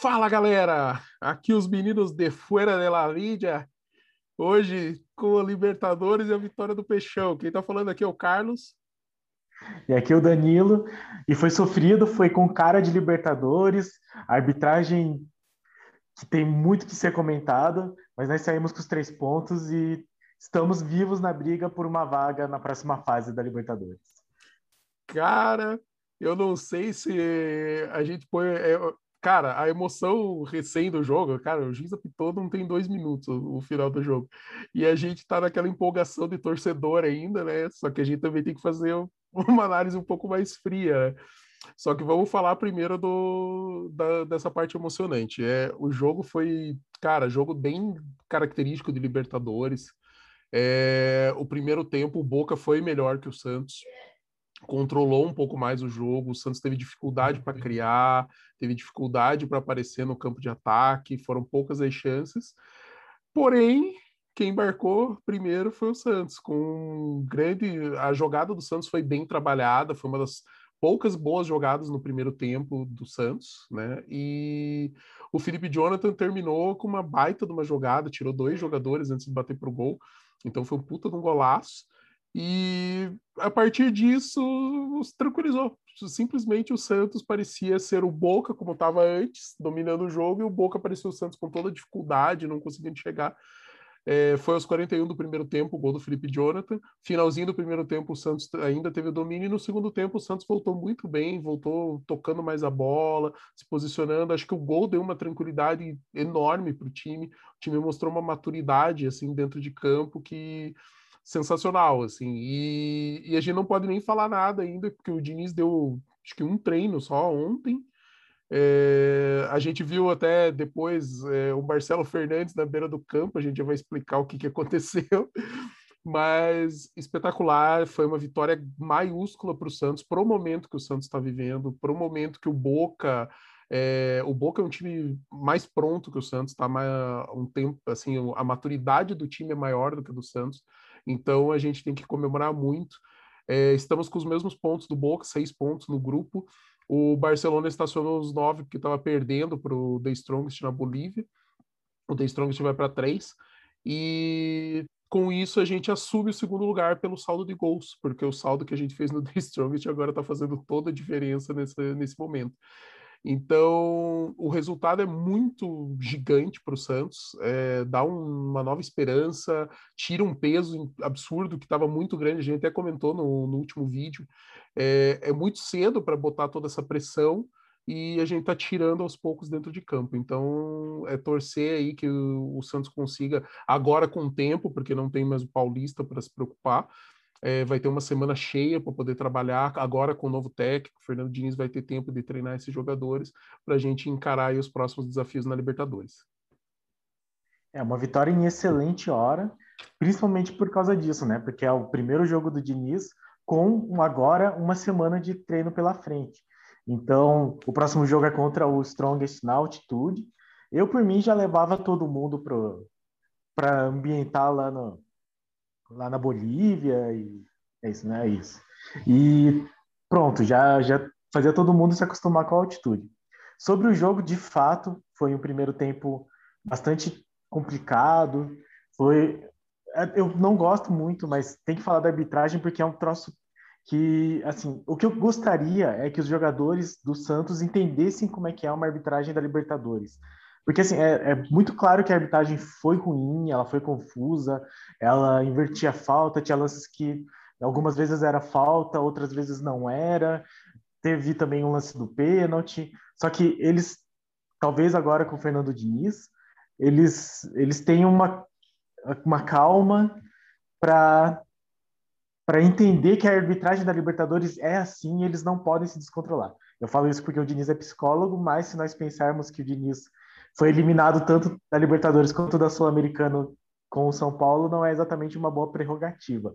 Fala galera, aqui os meninos de Fuera de la Vidia, hoje com a Libertadores e a vitória do Peixão. Quem tá falando aqui é o Carlos. E aqui é o Danilo, e foi sofrido, foi com cara de Libertadores, arbitragem que tem muito que ser comentado, mas nós saímos com os três pontos e estamos vivos na briga por uma vaga na próxima fase da Libertadores. Cara, eu não sei se a gente põe. Cara, a emoção recém do jogo, cara, o juiz apitou não tem dois minutos o, o, final do jogo. E a gente tá naquela empolgação de torcedor ainda, né? Só que a gente também tem que fazer uma análise um pouco mais fria. Né? Só que vamos falar primeiro do, da, dessa parte emocionante. É, o jogo foi, cara, jogo bem característico de Libertadores. É, o primeiro tempo, o Boca foi melhor que o Santos controlou um pouco mais o jogo. O Santos teve dificuldade para criar, teve dificuldade para aparecer no campo de ataque, foram poucas as chances. Porém, quem embarcou primeiro foi o Santos, com grande. A jogada do Santos foi bem trabalhada, foi uma das poucas boas jogadas no primeiro tempo do Santos, né? E o Felipe Jonathan terminou com uma baita de uma jogada, tirou dois jogadores antes de bater para o gol, então foi um puta de um golaço. E a partir disso, se tranquilizou. Simplesmente o Santos parecia ser o Boca, como estava antes, dominando o jogo, e o Boca parecia o Santos com toda dificuldade, não conseguindo chegar. É, foi aos 41 do primeiro tempo o gol do Felipe Jonathan. Finalzinho do primeiro tempo, o Santos ainda teve o domínio, e no segundo tempo, o Santos voltou muito bem, voltou tocando mais a bola, se posicionando. Acho que o gol deu uma tranquilidade enorme para o time. O time mostrou uma maturidade assim dentro de campo que sensacional, assim. E, e, a gente não pode nem falar nada ainda, porque o Diniz deu, acho que um treino só ontem. É, a gente viu até depois é, o Marcelo Fernandes na beira do campo, a gente já vai explicar o que, que aconteceu. Mas espetacular, foi uma vitória maiúscula para o Santos, para o momento que o Santos está vivendo, para o momento que o Boca é, o Boca é um time mais pronto que o Santos, tá mais, um tempo assim, a maturidade do time é maior do que a do Santos. Então a gente tem que comemorar muito. É, estamos com os mesmos pontos do Boca, seis pontos no grupo. O Barcelona estacionou os nove porque estava perdendo para o The Strongest na Bolívia. O The Strongest vai para três. E com isso a gente assume o segundo lugar pelo saldo de gols, porque o saldo que a gente fez no The Strongest agora está fazendo toda a diferença nesse, nesse momento. Então, o resultado é muito gigante para o Santos, é, dá um, uma nova esperança, tira um peso absurdo que estava muito grande, a gente até comentou no, no último vídeo. É, é muito cedo para botar toda essa pressão e a gente está tirando aos poucos dentro de campo. Então, é torcer aí que o, o Santos consiga, agora com tempo, porque não tem mais o Paulista para se preocupar, é, vai ter uma semana cheia para poder trabalhar. Agora, com o novo técnico, o Fernando Diniz vai ter tempo de treinar esses jogadores para a gente encarar os próximos desafios na Libertadores. É uma vitória em excelente hora, principalmente por causa disso, né? Porque é o primeiro jogo do Diniz com agora uma semana de treino pela frente. Então, o próximo jogo é contra o Strongest na altitude. Eu, por mim, já levava todo mundo para ambientar lá no, lá na Bolívia e é isso, né? É isso. E pronto, já já fazia todo mundo se acostumar com a altitude. Sobre o jogo, de fato, foi um primeiro tempo bastante complicado. Foi é, eu não gosto muito, mas tem que falar da arbitragem porque é um troço que, assim, o que eu gostaria é que os jogadores do Santos entendessem como é que é uma arbitragem da Libertadores. Porque, assim, é, é, muito claro que a arbitragem foi ruim, ela foi confusa, ela invertia falta, tinha lances que algumas vezes era falta, outras vezes não era. Teve também um lance do pênalti. Só que eles, talvez agora com o Fernando Diniz, eles, eles têm uma, uma calma para para entender que a arbitragem da Libertadores é assim, eles não podem se descontrolar. Eu falo isso porque o Diniz é psicólogo, mas se nós pensarmos que o Diniz foi eliminado tanto da Libertadores quanto da Sul-Americana com o São Paulo, não é exatamente uma boa prerrogativa.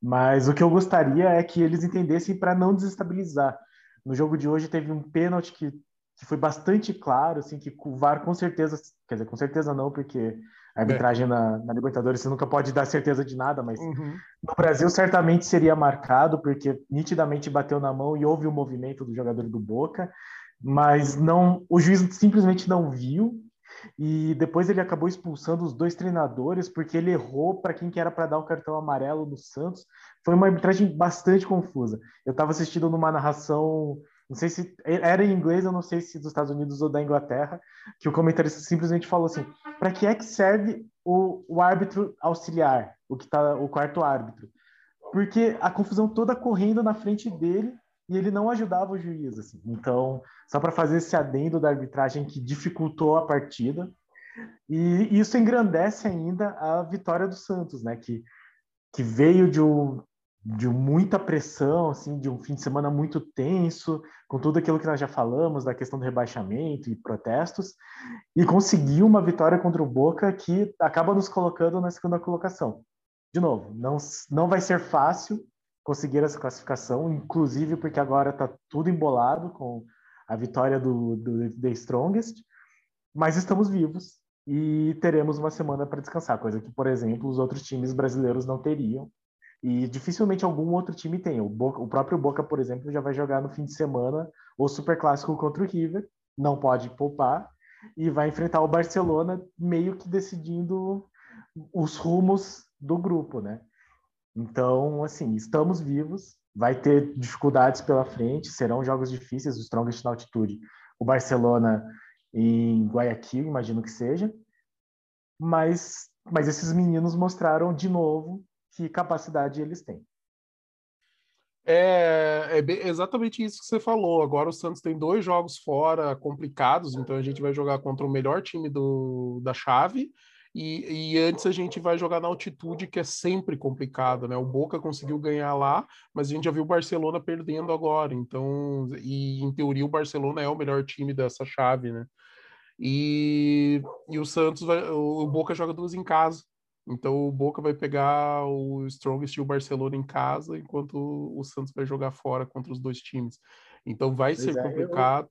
Mas o que eu gostaria é que eles entendessem para não desestabilizar. No jogo de hoje teve um pênalti que, que foi bastante claro, assim, que o VAR com certeza, quer dizer, com certeza não, porque a arbitragem é. na, na, Libertadores você nunca pode dar certeza de nada, mas uhum. no Brasil certamente seria marcado, porque nitidamente bateu na mão e houve o um movimento do jogador do Boca. Mas não, o juiz simplesmente não viu e depois ele acabou expulsando os dois treinadores porque ele errou para quem que era para dar o cartão amarelo no Santos. Foi uma arbitragem bastante confusa. Eu estava assistindo numa narração, não sei se era em inglês, eu não sei se dos Estados Unidos ou da Inglaterra, que o comentarista simplesmente falou assim: para que é que serve o, o árbitro auxiliar, o que tá o quarto árbitro? Porque a confusão toda correndo na frente dele e ele não ajudava o juiz. Assim. Então, só para fazer esse adendo da arbitragem que dificultou a partida. E isso engrandece ainda a vitória do Santos, né? Que, que veio de, um, de muita pressão, assim, de um fim de semana muito tenso, com tudo aquilo que nós já falamos, da questão do rebaixamento e protestos, e conseguiu uma vitória contra o Boca que acaba nos colocando na segunda colocação. De novo, não, não vai ser fácil, conseguir essa classificação, inclusive porque agora está tudo embolado com a vitória do, do The Strongest, mas estamos vivos e teremos uma semana para descansar, coisa que, por exemplo, os outros times brasileiros não teriam. E dificilmente algum outro time tem. O, Boca, o próprio Boca, por exemplo, já vai jogar no fim de semana o Super Clássico contra o River, não pode poupar, e vai enfrentar o Barcelona meio que decidindo os rumos do grupo, né? Então, assim, estamos vivos, vai ter dificuldades pela frente, serão jogos difíceis, o Strongest na altitude, o Barcelona em Guayaquil, imagino que seja, mas, mas esses meninos mostraram de novo que capacidade eles têm. É, é, exatamente isso que você falou. Agora o Santos tem dois jogos fora complicados, então a gente vai jogar contra o melhor time do, da chave e, e, antes a gente vai jogar na altitude, que é sempre complicado, né? O Boca conseguiu ganhar lá, mas a gente já viu o Barcelona perdendo agora. Então, e em teoria o Barcelona é o melhor time dessa chave, né? E, e o Santos vai, o Boca joga duas em casa. Então o Boca vai pegar o Strongest e o Barcelona em casa, enquanto o Santos vai jogar fora contra os dois times. Então vai pois ser é, complicado.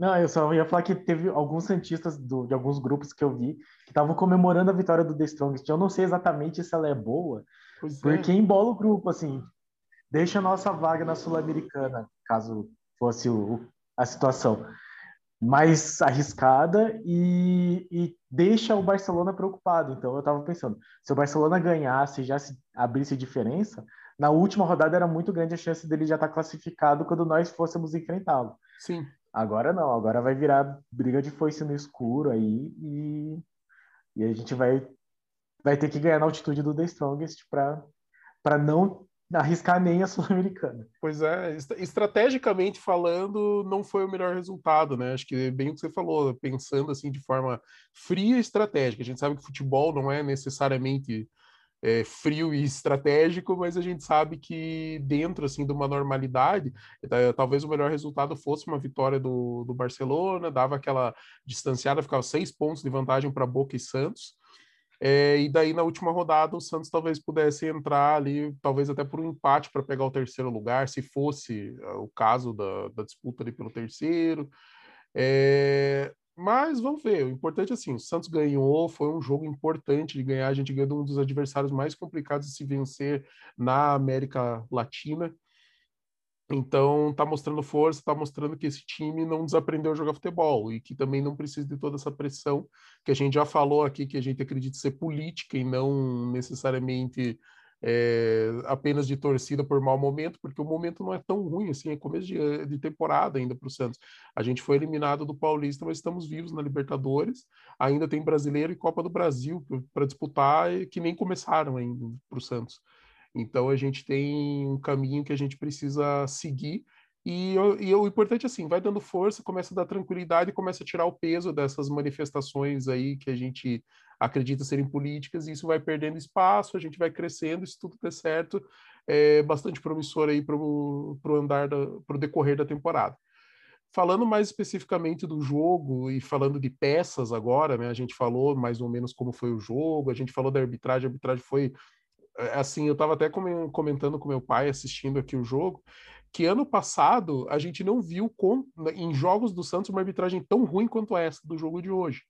Não, eu só ia falar que teve alguns santistas do, de alguns grupos que eu vi que estavam comemorando a vitória do The Strongest. Eu não sei exatamente se ela é boa, pois é. porque é. embola o grupo, assim. Deixa a nossa vaga na Sul-Americana, caso fosse o, a situação mais arriscada e, e, deixa o Barcelona preocupado. Então eu estava pensando, se o Barcelona ganhasse e já se abrisse diferença, na última rodada era muito grande a chance dele já estar tá classificado quando nós fôssemos enfrentá-lo. Sim. Agora não, agora vai virar briga de foice no escuro aí e, e a gente vai, vai ter que ganhar na altitude do The Strongest para não arriscar nem a Sul-Americana. Pois é, estrategicamente falando, não foi o melhor resultado, né? Acho que é bem o que você falou, pensando assim de forma fria e estratégica. A gente sabe que futebol não é necessariamente é, frio e estratégico, mas a gente sabe que dentro assim de uma normalidade, é, talvez o melhor resultado fosse uma vitória do, do Barcelona, dava aquela distanciada, ficava seis pontos de vantagem para Boca e Santos. É, e daí na última rodada o Santos talvez pudesse entrar ali, talvez até por um empate para pegar o terceiro lugar, se fosse o caso da, da disputa ali pelo terceiro. É, mas vamos ver. O importante é assim: o Santos ganhou, foi um jogo importante de ganhar. A gente ganhou de um dos adversários mais complicados de se vencer na América Latina. Então, tá mostrando força, tá mostrando que esse time não desaprendeu a jogar futebol e que também não precisa de toda essa pressão que a gente já falou aqui, que a gente acredita ser política e não necessariamente é, apenas de torcida por mau momento, porque o momento não é tão ruim assim, é começo de, de temporada ainda para o Santos. A gente foi eliminado do Paulista, mas estamos vivos na Libertadores, ainda tem Brasileiro e Copa do Brasil para disputar, que nem começaram ainda para o Santos. Então a gente tem um caminho que a gente precisa seguir e, e, o importante é assim, vai dando força, começa a dar tranquilidade, começa a tirar o peso dessas manifestações aí que a gente acredita serem políticas, e isso vai perdendo espaço, a gente vai crescendo, se tudo der certo, é bastante promissor aí para o andar, para o decorrer da temporada. Falando mais especificamente do jogo e falando de peças agora, né? A gente falou mais ou menos como foi o jogo, a gente falou da arbitragem, a arbitragem foi é, assim, eu estava até comentando com meu pai assistindo aqui o jogo, que ano passado a gente não viu com, em jogos do Santos uma arbitragem tão ruim quanto essa do jogo de hoje.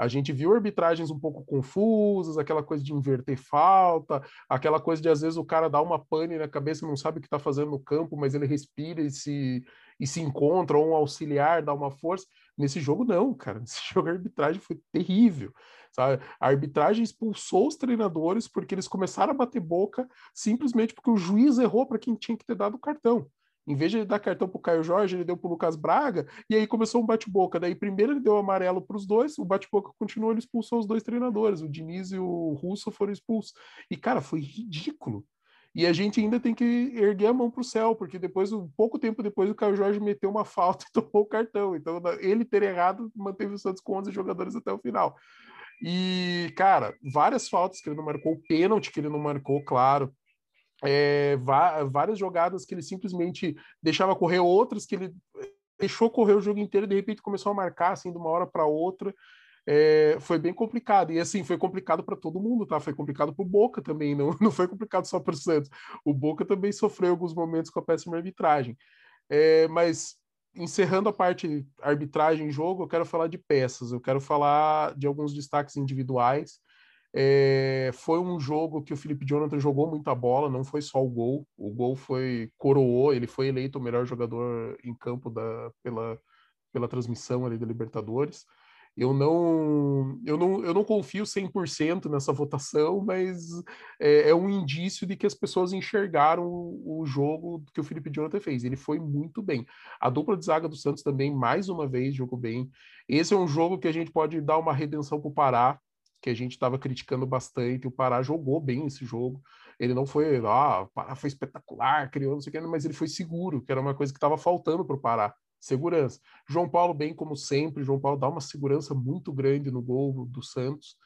A gente viu arbitragens um pouco confusas, aquela coisa de inverter falta, aquela coisa de às vezes o cara dá uma pane na cabeça, não sabe o que está fazendo no campo, mas ele respira e se, e se encontra, ou um auxiliar dá uma força. Nesse jogo, não, cara. Nesse jogo a arbitragem foi terrível. Sabe? A arbitragem expulsou os treinadores porque eles começaram a bater boca simplesmente porque o juiz errou para quem tinha que ter dado o cartão. Em vez de ele dar cartão para o Caio Jorge, ele deu para o Lucas Braga, e aí começou um bate-boca. Daí, primeiro ele deu amarelo para os dois, o bate-boca continuou, ele expulsou os dois treinadores, o Diniz e o Russo foram expulsos. E, cara, foi ridículo. E a gente ainda tem que erguer a mão para o céu, porque depois, um pouco tempo depois, o Caio Jorge meteu uma falta e tomou o cartão. Então, ele ter errado manteve o Santos com 11 jogadores até o final. E, cara, várias faltas que ele não marcou, pênalti que ele não marcou, claro. É, várias jogadas que ele simplesmente deixava correr, outras que ele deixou correr o jogo inteiro e de repente começou a marcar assim de uma hora para outra. É, foi bem complicado. E assim, foi complicado para todo mundo, tá? Foi complicado para o Boca também, não, não foi complicado só para o Santos. O Boca também sofreu alguns momentos com a péssima arbitragem. É, mas encerrando a parte arbitragem em jogo, eu quero falar de peças, eu quero falar de alguns destaques individuais. É, foi um jogo que o Felipe Jonathan jogou muita bola, não foi só o gol. O gol foi coroou, ele foi eleito o melhor jogador em campo da, pela, pela transmissão ali da Libertadores. Eu não, eu não, eu não confio 100% nessa votação, mas é, é, um indício de que as pessoas enxergaram o, o jogo que o Felipe Jonathan fez. Ele foi muito bem. A dupla de zaga do Santos também, mais uma vez, jogou bem. Esse é um jogo que a gente pode dar uma redenção para o Pará, que a gente estava criticando bastante. O Pará jogou bem esse jogo. Ele não foi, ah, o Pará foi espetacular, criou não sei o que, mas ele foi seguro, que era uma coisa que estava faltando para o Pará segurança. João Paulo, bem como sempre, João Paulo dá uma segurança muito grande no gol do Santos.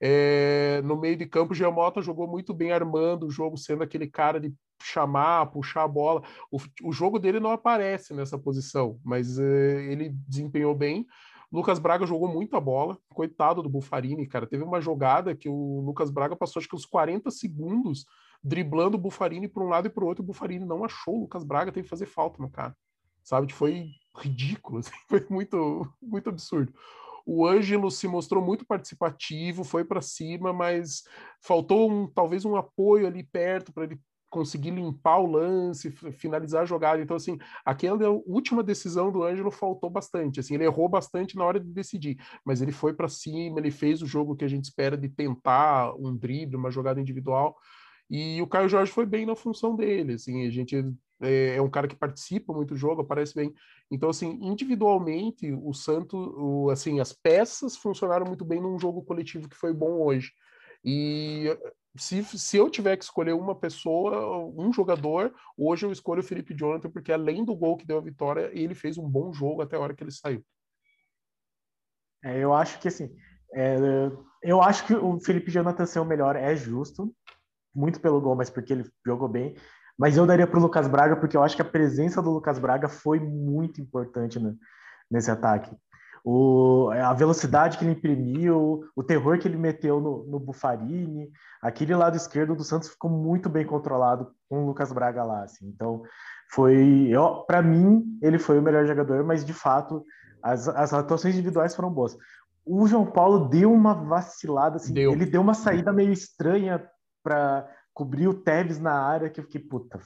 É, no meio de campo, o Giamota jogou muito bem armando o jogo, sendo aquele cara de chamar, puxar a bola. O, o jogo dele não aparece nessa posição, mas é, ele desempenhou bem. Lucas Braga jogou muito a bola, coitado do Bufarini, cara. Teve uma jogada que o Lucas Braga passou acho que uns 40 segundos driblando o Bufarini para um lado e para o outro. O Bufarini não achou o Lucas Braga, teve que fazer falta no cara sabe? Foi ridículo, assim, foi muito, muito absurdo. O Ângelo se mostrou muito participativo, foi para cima, mas faltou um, talvez um apoio ali perto para ele conseguir limpar o lance, finalizar a jogada. Então, assim, aquela última decisão do Ângelo faltou bastante. Assim, ele errou bastante na hora de decidir, mas ele foi para cima, ele fez o jogo que a gente espera de tentar um drible, uma jogada individual. E o Caio Jorge foi bem na função dele. Assim, a gente é, é, um cara que participa muito do jogo, aparece bem. Então, assim, individualmente, o Santos, assim, as peças funcionaram muito bem num jogo coletivo que foi bom hoje. E se, se eu tiver que escolher uma pessoa, um jogador, hoje eu escolho o Felipe Jonathan, porque além do gol que deu a vitória, ele fez um bom jogo até a hora que ele saiu. É, eu acho que assim, é, eu acho que o Felipe Jonathan ser o melhor é justo, muito pelo gol, mas porque ele jogou bem. Mas eu daria para o Lucas Braga, porque eu acho que a presença do Lucas Braga foi muito importante né, nesse ataque. O, a velocidade que ele imprimiu, o terror que ele meteu no, no Bufarini, aquele lado esquerdo do Santos ficou muito bem controlado com o Lucas Braga lá. Assim. Então, foi, para mim, ele foi o melhor jogador, mas de fato as, as atuações individuais foram boas. O João Paulo deu uma vacilada, assim, deu. ele deu uma saída meio estranha para cobrir o Tevez na área que eu fiquei, puta,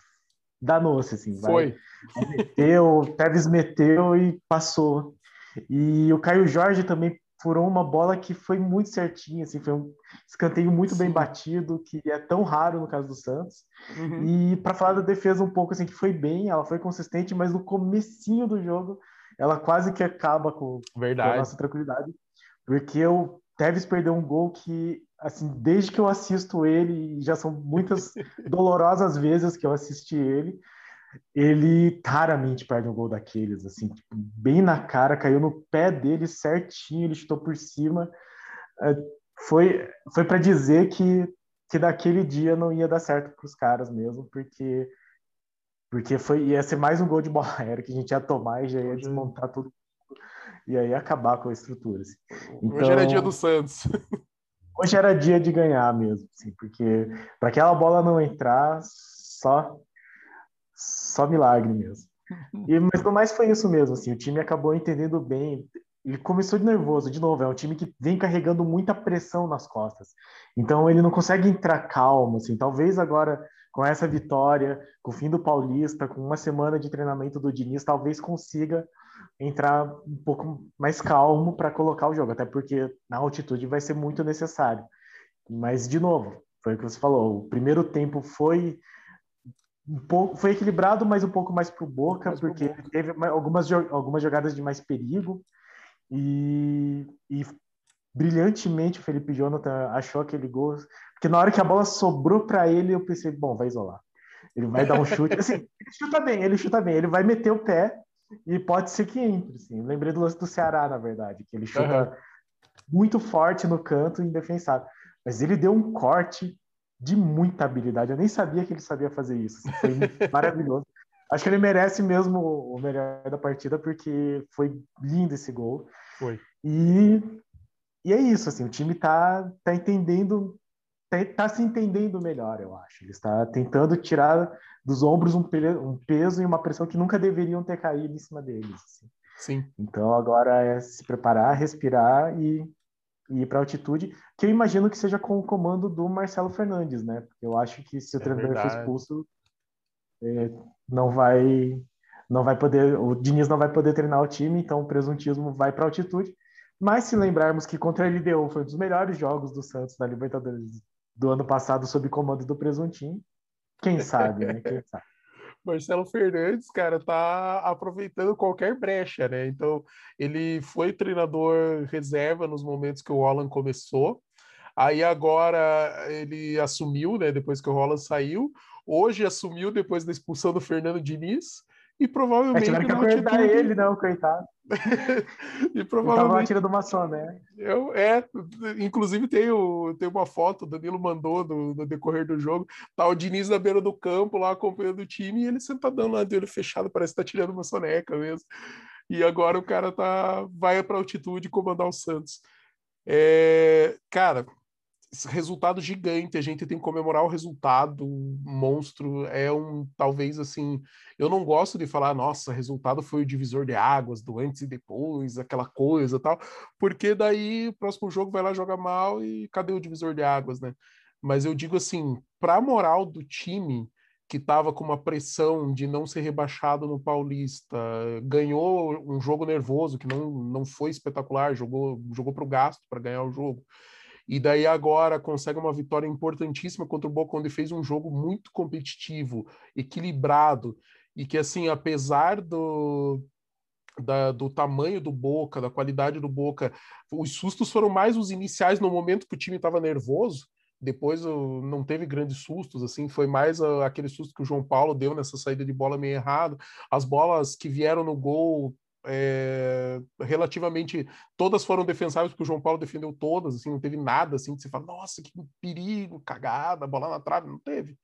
danou-se, assim. Foi. Vai. Meteu, o Tevez meteu e passou. E o Caio Jorge também furou uma bola que foi muito certinha, assim, foi um escanteio muito Sim. bem batido, que é tão raro no caso do Santos. Uhum. E para falar da defesa um pouco, assim, que foi bem, ela foi consistente, mas no comecinho do jogo, ela quase que acaba com, com a nossa tranquilidade, porque o Tevez perdeu um gol que assim, desde que eu assisto ele, já são muitas dolorosas vezes que eu assisti ele, ele raramente perde um gol daqueles, assim, tipo, bem na cara, caiu no pé dele certinho, ele chutou por cima. É, foi foi para dizer que, que daquele dia não ia dar certo para os caras mesmo, porque porque foi ia ser mais um gol de bola aérea que a gente ia tomar e já ia desmontar tudo e aí acabar com a estrutura. Assim. Então, Hoje era dia do Santos. hoje era dia de ganhar mesmo, assim, porque para aquela bola não entrar, só só milagre mesmo. E, mas no mais foi isso mesmo, assim, o time acabou entendendo bem. ele começou de nervoso, de novo, é um time que vem carregando muita pressão nas costas. Então ele não consegue entrar calmo, assim. Talvez agora com essa vitória, com o fim do Paulista, com uma semana de treinamento do Diniz, talvez consiga entrar um pouco mais calmo para colocar o jogo, até porque na altitude vai ser muito necessário. Mas de novo, foi o que você falou, o primeiro tempo foi um pouco foi equilibrado, mas um pouco mais para o Boca, mais porque Boca. teve algumas, algumas jogadas de mais perigo e, e brilhantemente o Felipe Jonathan achou aquele gol, porque na hora que a bola sobrou para ele, eu pensei, bom, vai isolar. Ele vai dar um chute, assim, ele chuta bem, ele chuta bem, ele vai meter o pé e pode ser que entre, assim. Lembrei do lance do Ceará, na verdade, que ele chuta uhum. muito forte no canto, indefensável. Mas ele deu um corte de muita habilidade. Eu nem sabia que ele sabia fazer isso. Foi maravilhoso. Acho que ele merece mesmo o melhor da partida, porque foi lindo esse gol. Foi. E, e é isso, assim, o time tá, tá entendendo, tá, tá se entendendo melhor, eu acho. Ele está tentando tirar dos ombros um, um, peso e uma pressão que nunca deveriam ter caído em cima deles. Assim. Sim. Então agora é se preparar, respirar e e ir para altitude, que eu imagino que seja com o comando do Marcelo Fernandes, né? Eu acho que se o é treinador for expulso, é, não vai não vai poder, o Diniz não vai poder treinar o time, então o presuntismo vai para altitude. Mas se lembrarmos que contra a LDU foi um dos melhores jogos do Santos na Libertadores do ano passado sob comando do Presuntinho, quem sabe, né? Quem sabe. Marcelo Fernandes, cara, tá aproveitando qualquer brecha, né? Então, ele foi treinador reserva nos momentos que o Holland começou. Aí agora ele assumiu, né, depois que o Holland saiu. Hoje assumiu depois da expulsão do Fernando Diniz. E provavelmente. É, tiveram que acordar atitude... ele, não, coitado. e provavelmente. tira do maçã, né? Eu, é, inclusive tem, o, tem uma foto, o Danilo mandou no, no, decorrer do jogo. Tá o Diniz na beira do campo, lá acompanhando o time, e ele sentadão lá de olho fechado, parece que tá tirando uma soneca mesmo. E agora o cara tá, vai para altitude comandar o Santos. É, cara, resultado gigante, a gente tem que comemorar o resultado, monstro, é um, talvez assim, eu não gosto de falar, nossa, resultado foi o divisor de águas, do antes e depois, aquela coisa tal, porque daí o próximo jogo vai lá jogar mal e cadê o divisor de águas, né? Mas eu digo assim, para a moral do time, que estava com uma pressão de não ser rebaixado no Paulista, ganhou um jogo nervoso que não, não foi espetacular, jogou, jogou para o gasto para ganhar o jogo e daí agora consegue uma vitória importantíssima contra o Boca, onde fez um jogo muito competitivo, equilibrado, e que, assim, apesar do, da, do tamanho do Boca, da qualidade do Boca, os sustos foram mais os iniciais no momento que o time estava nervoso, depois não teve grandes sustos, assim, foi mais aquele susto que o João Paulo deu nessa saída de bola meio errado. As bolas que vieram no gol é, relativamente todas foram defensáveis porque o João Paulo defendeu todas, assim, não teve nada assim que você fala, nossa, que perigo, cagada, bola na trave, não teve.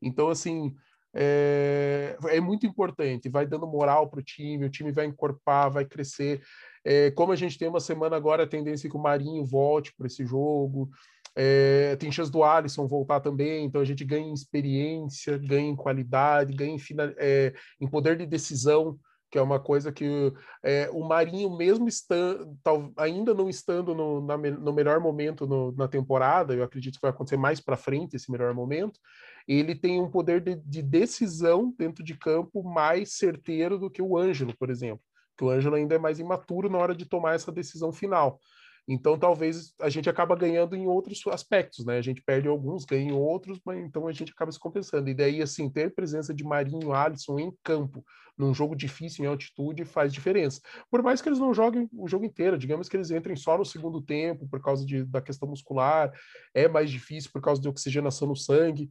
Então, assim, é, é muito importante, vai dando moral para o time, o time vai encorpar, vai crescer. É, como a gente tem uma semana agora, a tendência é que o Marinho volte para esse jogo. É, tem chance do Alisson voltar também, então a gente ganha em experiência, ganha em qualidade, ganha em, é, em poder de decisão que é uma coisa que é, o Marinho, mesmo estando, ainda não estando no, na, no melhor momento no, na temporada, eu acredito que vai acontecer mais para frente esse melhor momento, ele tem um poder de, de, decisão dentro de campo mais certeiro do que o Ângelo, por exemplo, que o Ângelo ainda é mais imaturo na hora de tomar essa decisão final. Então, talvez a gente acaba ganhando em outros aspectos, né? A gente perde alguns, ganha em outros, mas então a gente acaba se compensando. E daí, assim, ter presença de Marinho Alisson em campo, num jogo difícil em altitude, faz diferença. Por mais que eles não joguem o jogo inteiro, digamos que eles entrem só no segundo tempo por causa de, da questão muscular, é mais difícil por causa de oxigenação no sangue.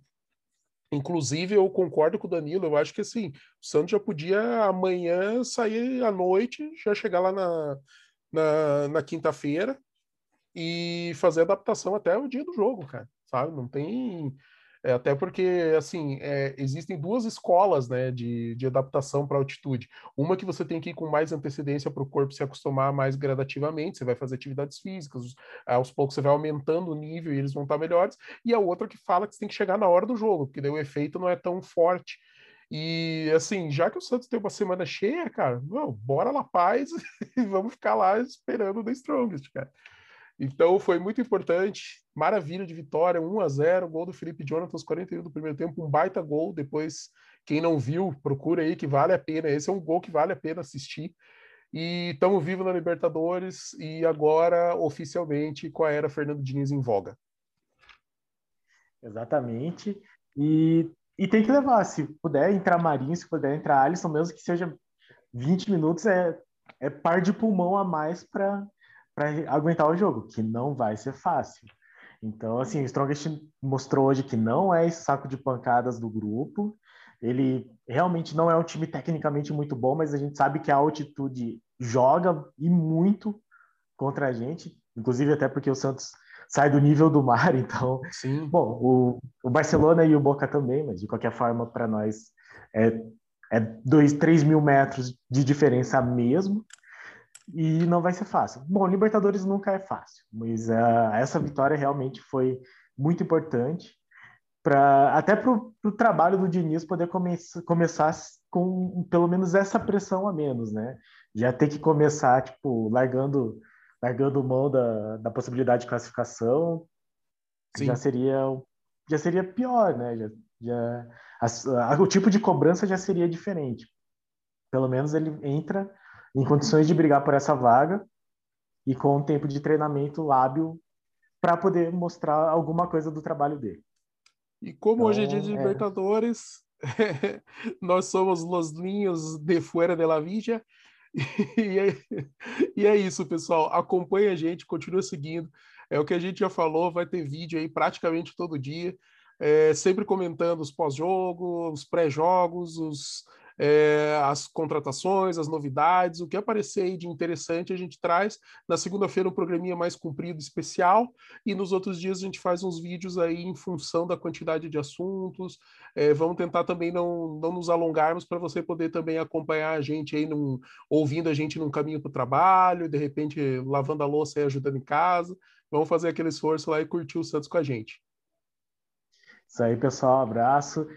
Inclusive, eu concordo com o Danilo, eu acho que assim, o Santos já podia amanhã sair à noite, já chegar lá na, na, na quinta-feira e fazer adaptação até o dia do jogo, cara, sabe? Não tem. É, até porque, assim, é, existem duas escolas né, de, de adaptação para altitude. Uma que você tem que ir com mais antecedência para o corpo se acostumar mais gradativamente, você vai fazer atividades físicas, aos poucos você vai aumentando o nível e eles vão estar melhores. E a outra que fala que você tem que chegar na hora do jogo, porque daí o efeito não é tão forte. E assim, já que o Santos tem uma semana cheia, cara, não, bora La Paz e vamos ficar lá esperando o The Strongest, cara. Então foi muito importante, maravilha de vitória, 1 a 0 gol do Felipe Jonathan aos 41 do primeiro tempo, um baita gol. Depois, quem não viu, procura aí que vale a pena. Esse é um gol que vale a pena assistir. E estamos vivos na Libertadores e agora oficialmente com a era Fernando Diniz em voga. Exatamente. E, e tem que levar, se puder entrar Marinho, se puder entrar Alisson, mesmo que seja 20 minutos, é, é par de pulmão a mais para aguentar o jogo, que não vai ser fácil. Então, assim, o Strongest mostrou hoje que não é esse saco de pancadas do grupo. Ele realmente não é um time tecnicamente muito bom, mas a gente sabe que a altitude joga e muito contra a gente, inclusive até porque o Santos sai do nível do mar, então. Sim. Bom, o, o Barcelona e o Boca também, mas de qualquer forma, para nós é, é dois, três mil metros de diferença mesmo. E não vai ser fácil. Bom, Libertadores nunca é fácil, mas uh, essa vitória realmente foi muito importante para até para o trabalho do Diniz poder come começar com pelo menos essa pressão a menos, né? Já ter que começar tipo largando largando mão da, da possibilidade de classificação, Sim. já seria já seria pior, né? Já, já a, o tipo de cobrança já seria diferente. Pelo menos ele entra em condições de brigar por essa vaga e com um tempo de treinamento hábil para poder mostrar alguma coisa do trabalho dele. E como então, hoje é dia de é... Libertadores, nós somos los niños de fuera de la villa e é, e é isso, pessoal. Acompanhe a gente, continua seguindo. É o que a gente já falou, vai ter vídeo aí praticamente todo dia, é, sempre comentando os pós-jogos, os pré-jogos, os, é, as contratações, as novidades, o que aparecer aí de interessante a gente traz. Na segunda-feira um programinha mais comprido, especial, e nos outros dias a gente faz uns vídeos aí em função da quantidade de assuntos. É, vamos tentar também não, não nos alongarmos para você poder também acompanhar a gente aí, num, ouvindo a gente num caminho para o trabalho, de repente lavando a louça e ajudando em casa. Vamos fazer aquele esforço lá e curtir o Santos com a gente. Isso aí, pessoal. Abraço.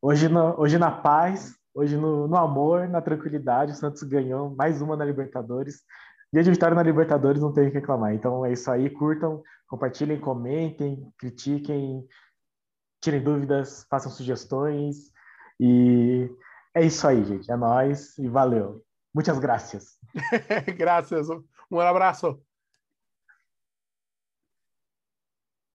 Hoje, no, hoje na paz, Hoje, no, no amor, na tranquilidade, o Santos ganhou mais uma na Libertadores. Dia de vitória na Libertadores, não tem o que reclamar. Então é isso aí, curtam, compartilhem, comentem, critiquem, tirem dúvidas, façam sugestões. E é isso aí, gente. É nóis e valeu. Muitas graças. graças. Um abraço.